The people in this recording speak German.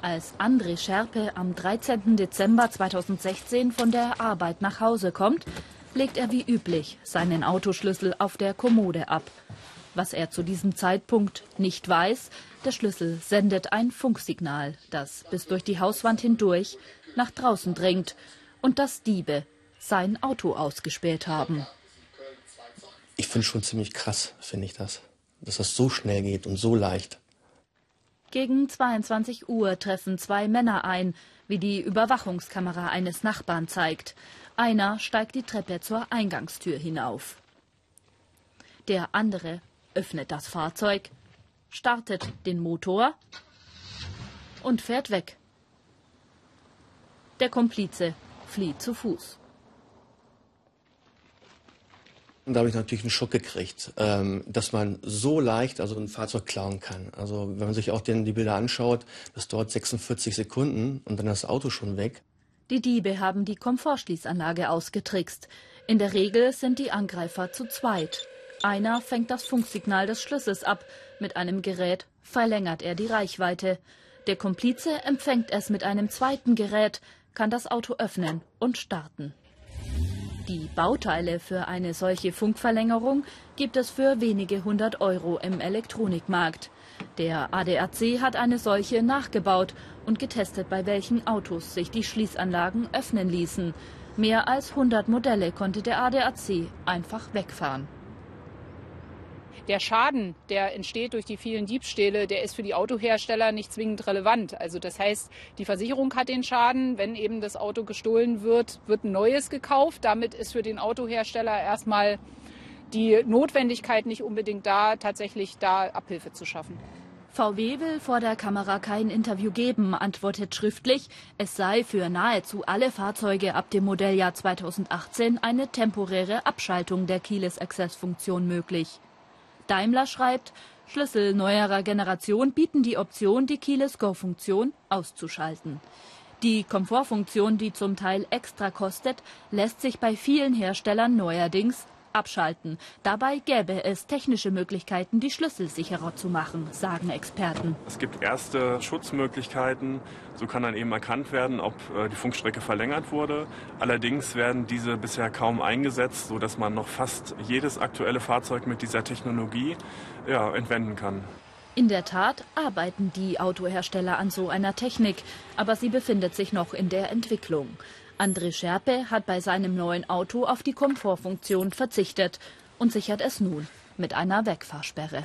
Als André Scherpe am 13. Dezember 2016 von der Arbeit nach Hause kommt, legt er wie üblich seinen Autoschlüssel auf der Kommode ab. Was er zu diesem Zeitpunkt nicht weiß, der Schlüssel sendet ein Funksignal, das bis durch die Hauswand hindurch nach draußen dringt und dass Diebe sein Auto ausgespäht haben. Ich finde schon ziemlich krass, finde ich das, dass das so schnell geht und so leicht. Gegen 22 Uhr treffen zwei Männer ein, wie die Überwachungskamera eines Nachbarn zeigt. Einer steigt die Treppe zur Eingangstür hinauf. Der andere öffnet das Fahrzeug, startet den Motor und fährt weg. Der Komplize flieht zu Fuß. Und da habe ich natürlich einen Schock gekriegt, ähm, dass man so leicht also ein Fahrzeug klauen kann. Also wenn man sich auch den, die Bilder anschaut, das dauert 46 Sekunden und dann das Auto schon weg. Die Diebe haben die Komfortschließanlage ausgetrickst. In der Regel sind die Angreifer zu zweit. Einer fängt das Funksignal des Schlüssels ab. Mit einem Gerät verlängert er die Reichweite. Der Komplize empfängt es mit einem zweiten Gerät, kann das Auto öffnen und starten. Die Bauteile für eine solche Funkverlängerung gibt es für wenige hundert Euro im Elektronikmarkt. Der ADAC hat eine solche nachgebaut und getestet, bei welchen Autos sich die Schließanlagen öffnen ließen. Mehr als 100 Modelle konnte der ADAC einfach wegfahren der Schaden, der entsteht durch die vielen Diebstähle, der ist für die Autohersteller nicht zwingend relevant. Also das heißt, die Versicherung hat den Schaden, wenn eben das Auto gestohlen wird, wird ein neues gekauft. Damit ist für den Autohersteller erstmal die Notwendigkeit nicht unbedingt da, tatsächlich da Abhilfe zu schaffen. VW will vor der Kamera kein Interview geben, antwortet schriftlich, es sei für nahezu alle Fahrzeuge ab dem Modelljahr 2018 eine temporäre Abschaltung der Keyless Access Funktion möglich. Daimler schreibt, Schlüssel neuerer Generation bieten die Option, die Keyless Go-Funktion auszuschalten. Die Komfortfunktion, die zum Teil extra kostet, lässt sich bei vielen Herstellern neuerdings abschalten. Dabei gäbe es technische Möglichkeiten, die Schlüssel sicherer zu machen, sagen Experten. Es gibt erste Schutzmöglichkeiten. So kann dann eben erkannt werden, ob äh, die Funkstrecke verlängert wurde. Allerdings werden diese bisher kaum eingesetzt, sodass man noch fast jedes aktuelle Fahrzeug mit dieser Technologie ja, entwenden kann. In der Tat arbeiten die Autohersteller an so einer Technik, aber sie befindet sich noch in der Entwicklung. André Scherpe hat bei seinem neuen Auto auf die Komfortfunktion verzichtet und sichert es nun mit einer Wegfahrsperre.